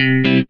Herzlich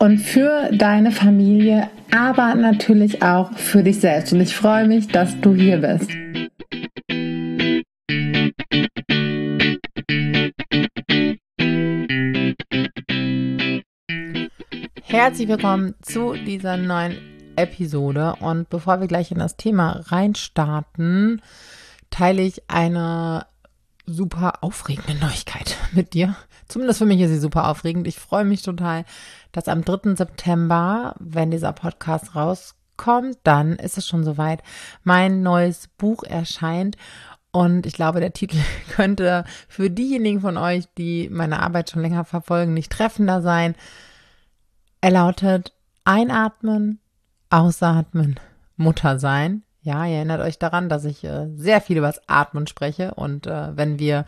und für deine Familie aber natürlich auch für dich selbst. Und ich freue mich, dass du hier bist. Herzlich willkommen zu dieser neuen Episode. Und bevor wir gleich in das Thema reinstarten, teile ich eine super aufregende Neuigkeit mit dir. Zumindest für mich ist sie super aufregend. Ich freue mich total, dass am 3. September, wenn dieser Podcast rauskommt, dann ist es schon soweit, mein neues Buch erscheint. Und ich glaube, der Titel könnte für diejenigen von euch, die meine Arbeit schon länger verfolgen, nicht treffender sein. Er lautet Einatmen, Ausatmen, Mutter sein. Ja, ihr erinnert euch daran, dass ich äh, sehr viel über das Atmen spreche und äh, wenn wir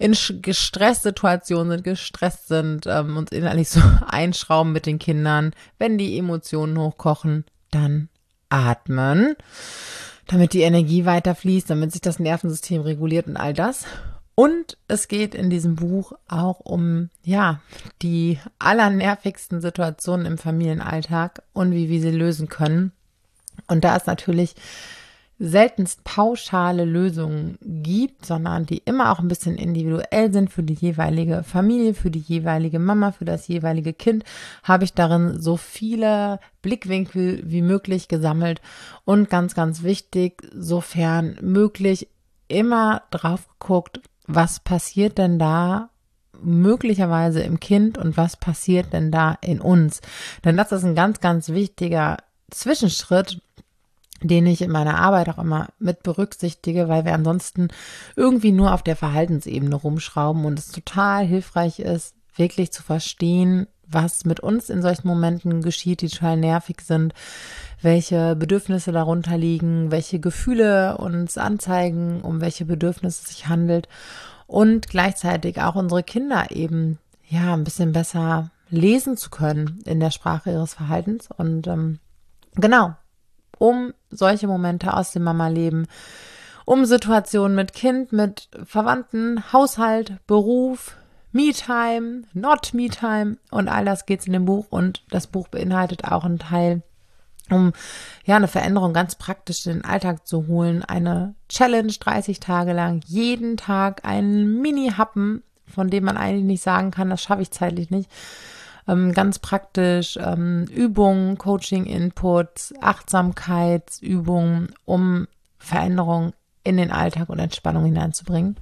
in Gestresssituationen sind, gestresst sind, ähm, uns innerlich so einschrauben mit den Kindern, wenn die Emotionen hochkochen, dann atmen, damit die Energie weiterfließt, damit sich das Nervensystem reguliert und all das. Und es geht in diesem Buch auch um, ja, die allernervigsten Situationen im Familienalltag und wie wir sie lösen können. Und da ist natürlich seltenst pauschale Lösungen gibt, sondern die immer auch ein bisschen individuell sind für die jeweilige Familie, für die jeweilige Mama, für das jeweilige Kind, habe ich darin so viele Blickwinkel wie möglich gesammelt und ganz, ganz wichtig, sofern möglich, immer drauf geguckt, was passiert denn da möglicherweise im Kind und was passiert denn da in uns. Denn das ist ein ganz, ganz wichtiger Zwischenschritt, den ich in meiner Arbeit auch immer mit berücksichtige, weil wir ansonsten irgendwie nur auf der Verhaltensebene rumschrauben und es total hilfreich ist, wirklich zu verstehen, was mit uns in solchen Momenten geschieht, die total nervig sind, welche Bedürfnisse darunter liegen, welche Gefühle uns anzeigen, um welche Bedürfnisse es sich handelt und gleichzeitig auch unsere Kinder eben ja ein bisschen besser lesen zu können in der Sprache ihres Verhaltens und ähm, genau um solche Momente aus dem Mama-Leben, um Situationen mit Kind, mit Verwandten, Haushalt, Beruf, Me-Time, Not Me-Time und all das geht's in dem Buch und das Buch beinhaltet auch einen Teil, um ja eine Veränderung ganz praktisch in den Alltag zu holen, eine Challenge 30 Tage lang, jeden Tag einen Mini-Happen, von dem man eigentlich nicht sagen kann, das schaffe ich zeitlich nicht ähm, ganz praktisch ähm, Übungen, Coaching-Inputs, Achtsamkeitsübungen, um Veränderungen in den Alltag und Entspannung hineinzubringen.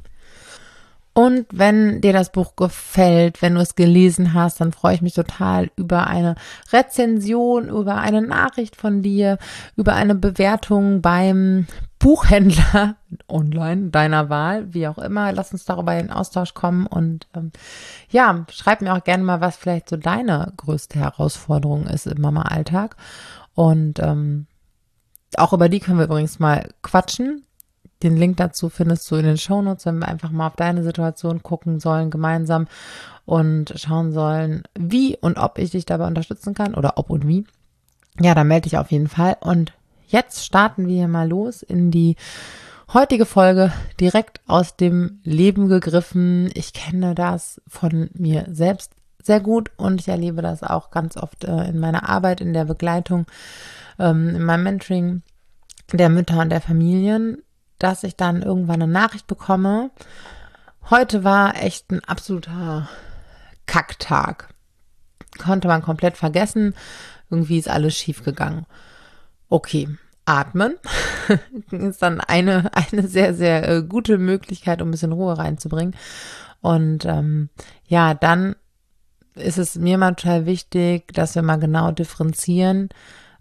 Und wenn dir das Buch gefällt, wenn du es gelesen hast, dann freue ich mich total über eine Rezension, über eine Nachricht von dir, über eine Bewertung beim Buchhändler online deiner Wahl, wie auch immer. Lass uns darüber in Austausch kommen und ähm, ja, schreib mir auch gerne mal, was vielleicht so deine größte Herausforderung ist im Mama-Alltag. Und ähm, auch über die können wir übrigens mal quatschen. Den Link dazu findest du in den Shownotes, wenn wir einfach mal auf deine Situation gucken sollen gemeinsam und schauen sollen, wie und ob ich dich dabei unterstützen kann oder ob und wie. Ja, dann melde dich auf jeden Fall und Jetzt starten wir mal los in die heutige Folge direkt aus dem Leben gegriffen. Ich kenne das von mir selbst sehr gut und ich erlebe das auch ganz oft äh, in meiner Arbeit, in der Begleitung, ähm, in meinem Mentoring der Mütter und der Familien, dass ich dann irgendwann eine Nachricht bekomme. Heute war echt ein absoluter Kacktag. Konnte man komplett vergessen. Irgendwie ist alles schief gegangen. Okay, atmen ist dann eine, eine sehr, sehr äh, gute Möglichkeit, um ein bisschen Ruhe reinzubringen. Und ähm, ja, dann ist es mir mal total wichtig, dass wir mal genau differenzieren,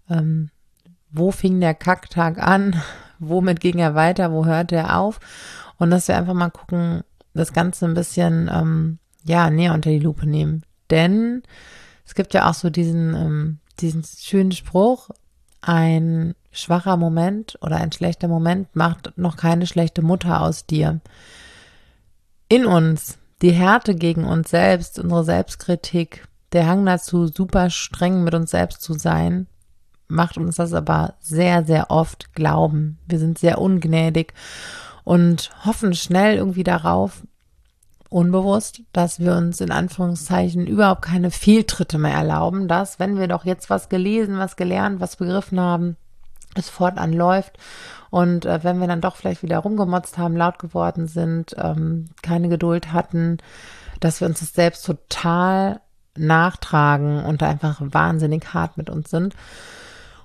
ähm, wo fing der Kacktag an, womit ging er weiter, wo hört er auf und dass wir einfach mal gucken, das Ganze ein bisschen ähm, ja näher unter die Lupe nehmen. Denn es gibt ja auch so diesen, ähm, diesen schönen Spruch, ein schwacher Moment oder ein schlechter Moment macht noch keine schlechte Mutter aus dir. In uns, die Härte gegen uns selbst, unsere Selbstkritik, der Hang dazu, super streng mit uns selbst zu sein, macht uns das aber sehr, sehr oft glauben. Wir sind sehr ungnädig und hoffen schnell irgendwie darauf, unbewusst, dass wir uns in Anführungszeichen überhaupt keine Fehltritte mehr erlauben, dass wenn wir doch jetzt was gelesen, was gelernt, was begriffen haben, es fortan läuft und äh, wenn wir dann doch vielleicht wieder rumgemotzt haben, laut geworden sind, ähm, keine Geduld hatten, dass wir uns das selbst total nachtragen und einfach wahnsinnig hart mit uns sind.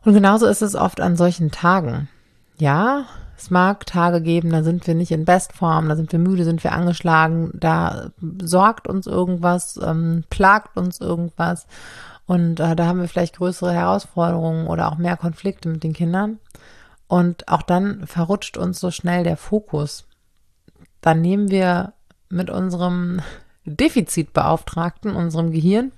Und genauso ist es oft an solchen Tagen. Ja, es mag Tage geben, da sind wir nicht in Bestform, da sind wir müde, sind wir angeschlagen, da sorgt uns irgendwas, ähm, plagt uns irgendwas und äh, da haben wir vielleicht größere Herausforderungen oder auch mehr Konflikte mit den Kindern. Und auch dann verrutscht uns so schnell der Fokus. Dann nehmen wir mit unserem Defizitbeauftragten, unserem Gehirn,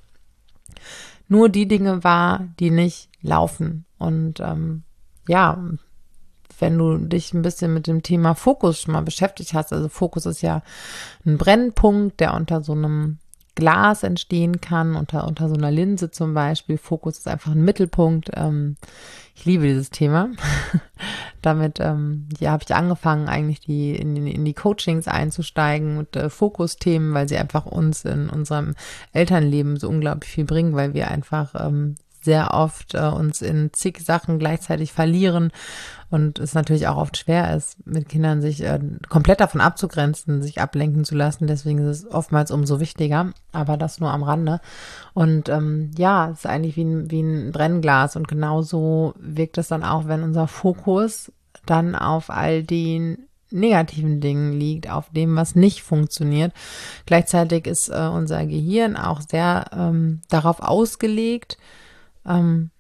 nur die Dinge wahr, die nicht laufen. Und ähm, ja, wenn du dich ein bisschen mit dem Thema Fokus schon mal beschäftigt hast, also Fokus ist ja ein Brennpunkt, der unter so einem Glas entstehen kann, unter, unter so einer Linse zum Beispiel. Fokus ist einfach ein Mittelpunkt. Ähm, ich liebe dieses Thema. Damit ähm, ja, habe ich angefangen, eigentlich die, in, in die Coachings einzusteigen mit äh, Fokusthemen, weil sie einfach uns in unserem Elternleben so unglaublich viel bringen, weil wir einfach ähm, sehr oft äh, uns in zig Sachen gleichzeitig verlieren und es natürlich auch oft schwer ist, mit Kindern sich äh, komplett davon abzugrenzen, sich ablenken zu lassen. Deswegen ist es oftmals umso wichtiger, aber das nur am Rande. Und ähm, ja, es ist eigentlich wie ein, wie ein Brennglas und genauso wirkt es dann auch, wenn unser Fokus dann auf all den negativen Dingen liegt, auf dem, was nicht funktioniert. Gleichzeitig ist äh, unser Gehirn auch sehr ähm, darauf ausgelegt, ähm,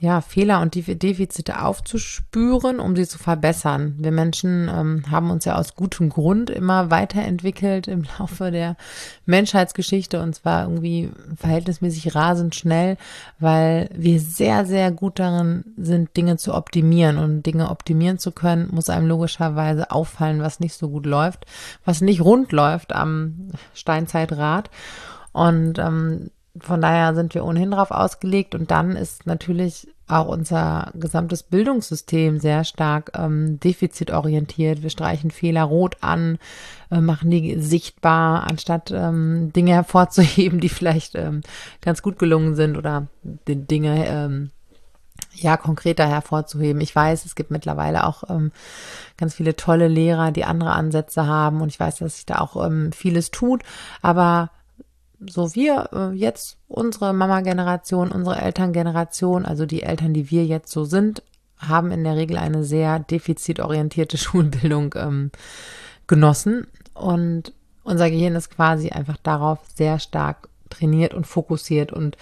ja, Fehler und Defizite aufzuspüren, um sie zu verbessern. Wir Menschen ähm, haben uns ja aus gutem Grund immer weiterentwickelt im Laufe der Menschheitsgeschichte und zwar irgendwie verhältnismäßig rasend schnell, weil wir sehr, sehr gut darin sind, Dinge zu optimieren. Und Dinge optimieren zu können, muss einem logischerweise auffallen, was nicht so gut läuft, was nicht rund läuft am Steinzeitrad. Und ähm, von daher sind wir ohnehin darauf ausgelegt und dann ist natürlich auch unser gesamtes Bildungssystem sehr stark ähm, defizitorientiert. Wir streichen Fehler rot an, äh, machen die sichtbar, anstatt ähm, Dinge hervorzuheben, die vielleicht ähm, ganz gut gelungen sind oder die Dinge ähm, ja konkreter hervorzuheben. Ich weiß, es gibt mittlerweile auch ähm, ganz viele tolle Lehrer, die andere Ansätze haben und ich weiß, dass sich da auch ähm, vieles tut, aber so wir äh, jetzt, unsere Mama-Generation, unsere Elterngeneration, also die Eltern, die wir jetzt so sind, haben in der Regel eine sehr defizitorientierte Schulbildung ähm, genossen. Und unser Gehirn ist quasi einfach darauf sehr stark trainiert und fokussiert. Und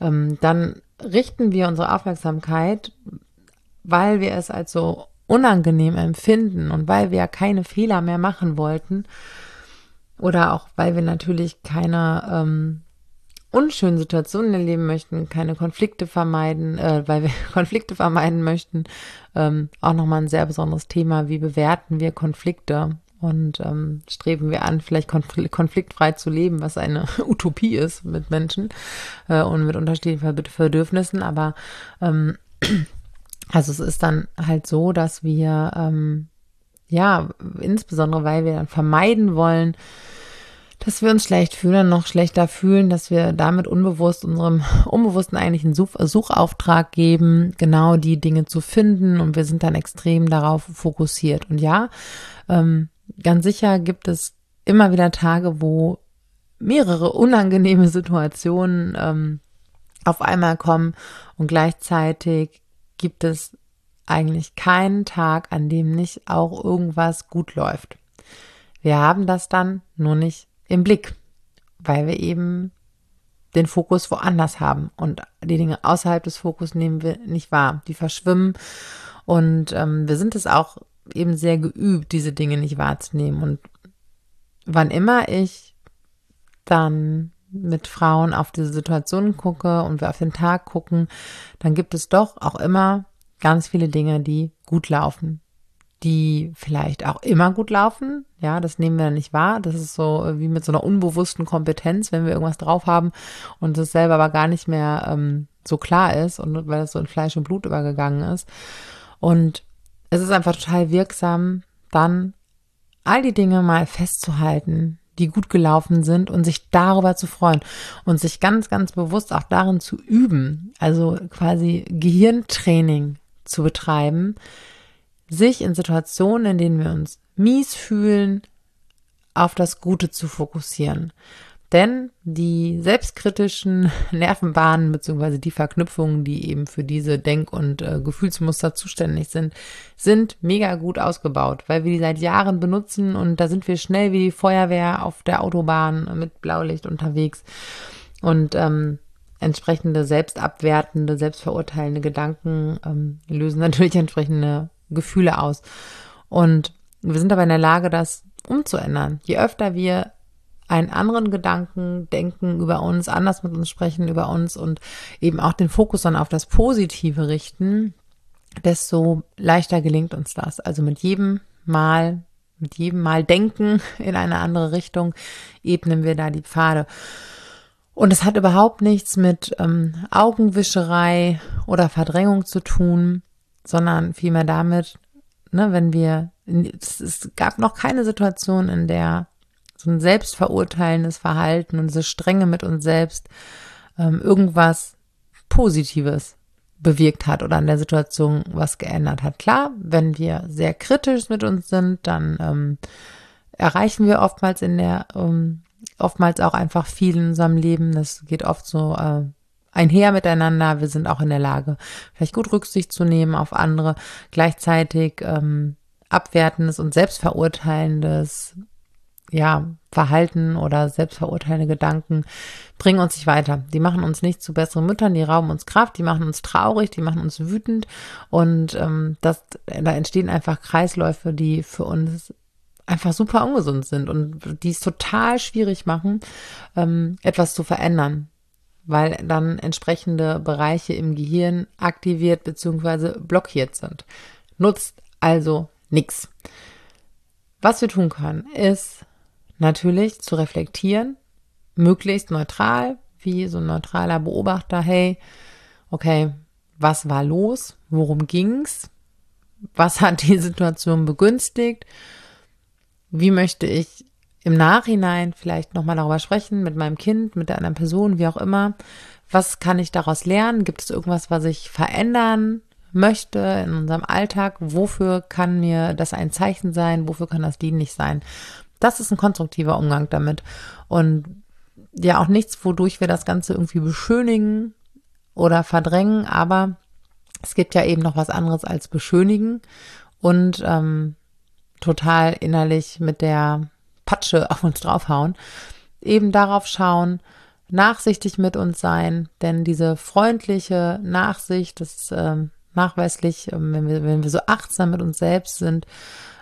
ähm, dann richten wir unsere Aufmerksamkeit, weil wir es als so unangenehm empfinden und weil wir keine Fehler mehr machen wollten, oder auch, weil wir natürlich keine ähm, unschönen Situationen erleben möchten, keine Konflikte vermeiden, äh, weil wir Konflikte vermeiden möchten. Ähm, auch nochmal ein sehr besonderes Thema, wie bewerten wir Konflikte und ähm, streben wir an, vielleicht konfliktfrei zu leben, was eine Utopie ist mit Menschen äh, und mit unterschiedlichen Bedürfnissen. Aber ähm, also es ist dann halt so, dass wir ähm, ja, insbesondere weil wir dann vermeiden wollen, dass wir uns schlecht fühlen, noch schlechter fühlen, dass wir damit unbewusst unserem Unbewussten eigentlich einen Such Suchauftrag geben, genau die Dinge zu finden und wir sind dann extrem darauf fokussiert. Und ja, ähm, ganz sicher gibt es immer wieder Tage, wo mehrere unangenehme Situationen ähm, auf einmal kommen und gleichzeitig gibt es eigentlich keinen Tag, an dem nicht auch irgendwas gut läuft. Wir haben das dann nur nicht im Blick, weil wir eben den Fokus woanders haben und die Dinge außerhalb des Fokus nehmen wir nicht wahr. Die verschwimmen und ähm, wir sind es auch eben sehr geübt, diese Dinge nicht wahrzunehmen und wann immer ich dann mit Frauen auf diese Situation gucke und wir auf den Tag gucken, dann gibt es doch auch immer ganz viele Dinge, die gut laufen, die vielleicht auch immer gut laufen. Ja, das nehmen wir nicht wahr. Das ist so wie mit so einer unbewussten Kompetenz, wenn wir irgendwas drauf haben und es selber aber gar nicht mehr ähm, so klar ist und weil es so in Fleisch und Blut übergegangen ist. Und es ist einfach total wirksam, dann all die Dinge mal festzuhalten, die gut gelaufen sind und sich darüber zu freuen und sich ganz, ganz bewusst auch darin zu üben, also quasi Gehirntraining zu betreiben, sich in Situationen, in denen wir uns mies fühlen, auf das Gute zu fokussieren. Denn die selbstkritischen Nervenbahnen beziehungsweise die Verknüpfungen, die eben für diese Denk- und äh, Gefühlsmuster zuständig sind, sind mega gut ausgebaut, weil wir die seit Jahren benutzen und da sind wir schnell wie die Feuerwehr auf der Autobahn mit Blaulicht unterwegs. Und ähm, entsprechende selbstabwertende, selbstverurteilende Gedanken ähm, lösen natürlich entsprechende Gefühle aus. Und wir sind aber in der Lage, das umzuändern. Je öfter wir einen anderen Gedanken denken über uns, anders mit uns sprechen über uns und eben auch den Fokus dann auf das Positive richten, desto leichter gelingt uns das. Also mit jedem Mal, mit jedem Mal denken in eine andere Richtung, ebnen wir da die Pfade. Und es hat überhaupt nichts mit ähm, Augenwischerei oder Verdrängung zu tun, sondern vielmehr damit, ne, wenn wir, es, es gab noch keine Situation, in der so ein selbstverurteilendes Verhalten und diese Strenge mit uns selbst ähm, irgendwas Positives bewirkt hat oder an der Situation was geändert hat. Klar, wenn wir sehr kritisch mit uns sind, dann ähm, erreichen wir oftmals in der, ähm, oftmals auch einfach viel in unserem Leben. Das geht oft so äh, einher miteinander. Wir sind auch in der Lage, vielleicht gut Rücksicht zu nehmen auf andere. Gleichzeitig ähm, abwertendes und selbstverurteilendes ja, Verhalten oder selbstverurteilende Gedanken bringen uns nicht weiter. Die machen uns nicht zu besseren Müttern, die rauben uns Kraft, die machen uns traurig, die machen uns wütend und ähm, das, da entstehen einfach Kreisläufe, die für uns einfach super ungesund sind und die es total schwierig machen, ähm, etwas zu verändern, weil dann entsprechende Bereiche im Gehirn aktiviert bzw. blockiert sind. Nutzt also nichts. Was wir tun können, ist natürlich zu reflektieren, möglichst neutral, wie so ein neutraler Beobachter, hey, okay, was war los? Worum ging's? Was hat die Situation begünstigt? Wie möchte ich im Nachhinein vielleicht nochmal darüber sprechen mit meinem Kind, mit der anderen Person, wie auch immer? Was kann ich daraus lernen? Gibt es irgendwas, was ich verändern möchte in unserem Alltag? Wofür kann mir das ein Zeichen sein? Wofür kann das dienlich sein? Das ist ein konstruktiver Umgang damit. Und ja, auch nichts, wodurch wir das Ganze irgendwie beschönigen oder verdrängen, aber es gibt ja eben noch was anderes als beschönigen und ähm, total innerlich mit der Patsche auf uns draufhauen. Eben darauf schauen, nachsichtig mit uns sein, denn diese freundliche Nachsicht, das ähm, nachweislich, ähm, wenn wir, wenn wir so achtsam mit uns selbst sind,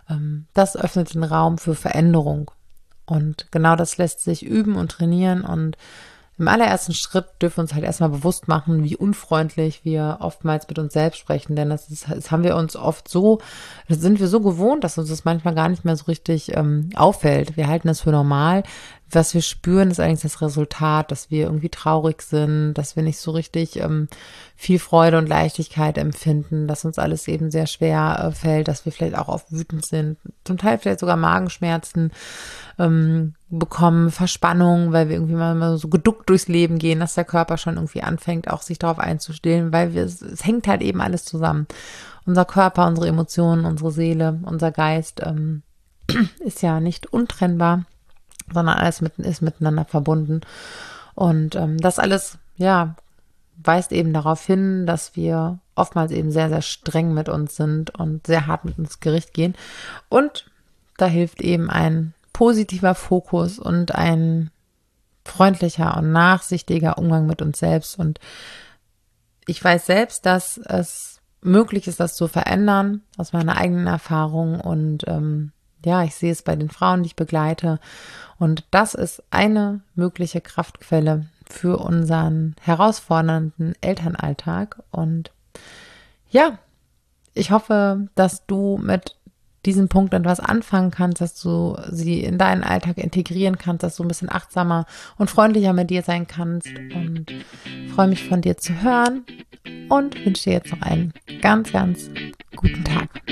ähm, das öffnet den Raum für Veränderung. Und genau das lässt sich üben und trainieren. Und im allerersten Schritt dürfen wir uns halt erstmal bewusst machen, wie unfreundlich wir oftmals mit uns selbst sprechen. Denn das, ist, das haben wir uns oft so, das sind wir so gewohnt, dass uns das manchmal gar nicht mehr so richtig ähm, auffällt. Wir halten das für normal was wir spüren, ist eigentlich das Resultat, dass wir irgendwie traurig sind, dass wir nicht so richtig ähm, viel Freude und Leichtigkeit empfinden, dass uns alles eben sehr schwer äh, fällt, dass wir vielleicht auch oft wütend sind, zum Teil vielleicht sogar Magenschmerzen ähm, bekommen, Verspannung, weil wir irgendwie mal so geduckt durchs Leben gehen, dass der Körper schon irgendwie anfängt, auch sich darauf einzustellen, weil wir, es, es hängt halt eben alles zusammen. Unser Körper, unsere Emotionen, unsere Seele, unser Geist ähm, ist ja nicht untrennbar sondern alles mit, ist miteinander verbunden. Und ähm, das alles, ja, weist eben darauf hin, dass wir oftmals eben sehr, sehr streng mit uns sind und sehr hart mit uns Gericht gehen. Und da hilft eben ein positiver Fokus und ein freundlicher und nachsichtiger Umgang mit uns selbst. Und ich weiß selbst, dass es möglich ist, das zu verändern, aus meiner eigenen Erfahrung. Und ähm, Ja, ich sehe es bei den Frauen, die ich begleite. Und das ist eine mögliche Kraftquelle für unseren herausfordernden Elternalltag. Und ja, ich hoffe, dass du mit diesem Punkt etwas anfangen kannst, dass du sie in deinen Alltag integrieren kannst, dass du ein bisschen achtsamer und freundlicher mit dir sein kannst. Und freue mich von dir zu hören und wünsche dir jetzt noch einen ganz, ganz guten Tag.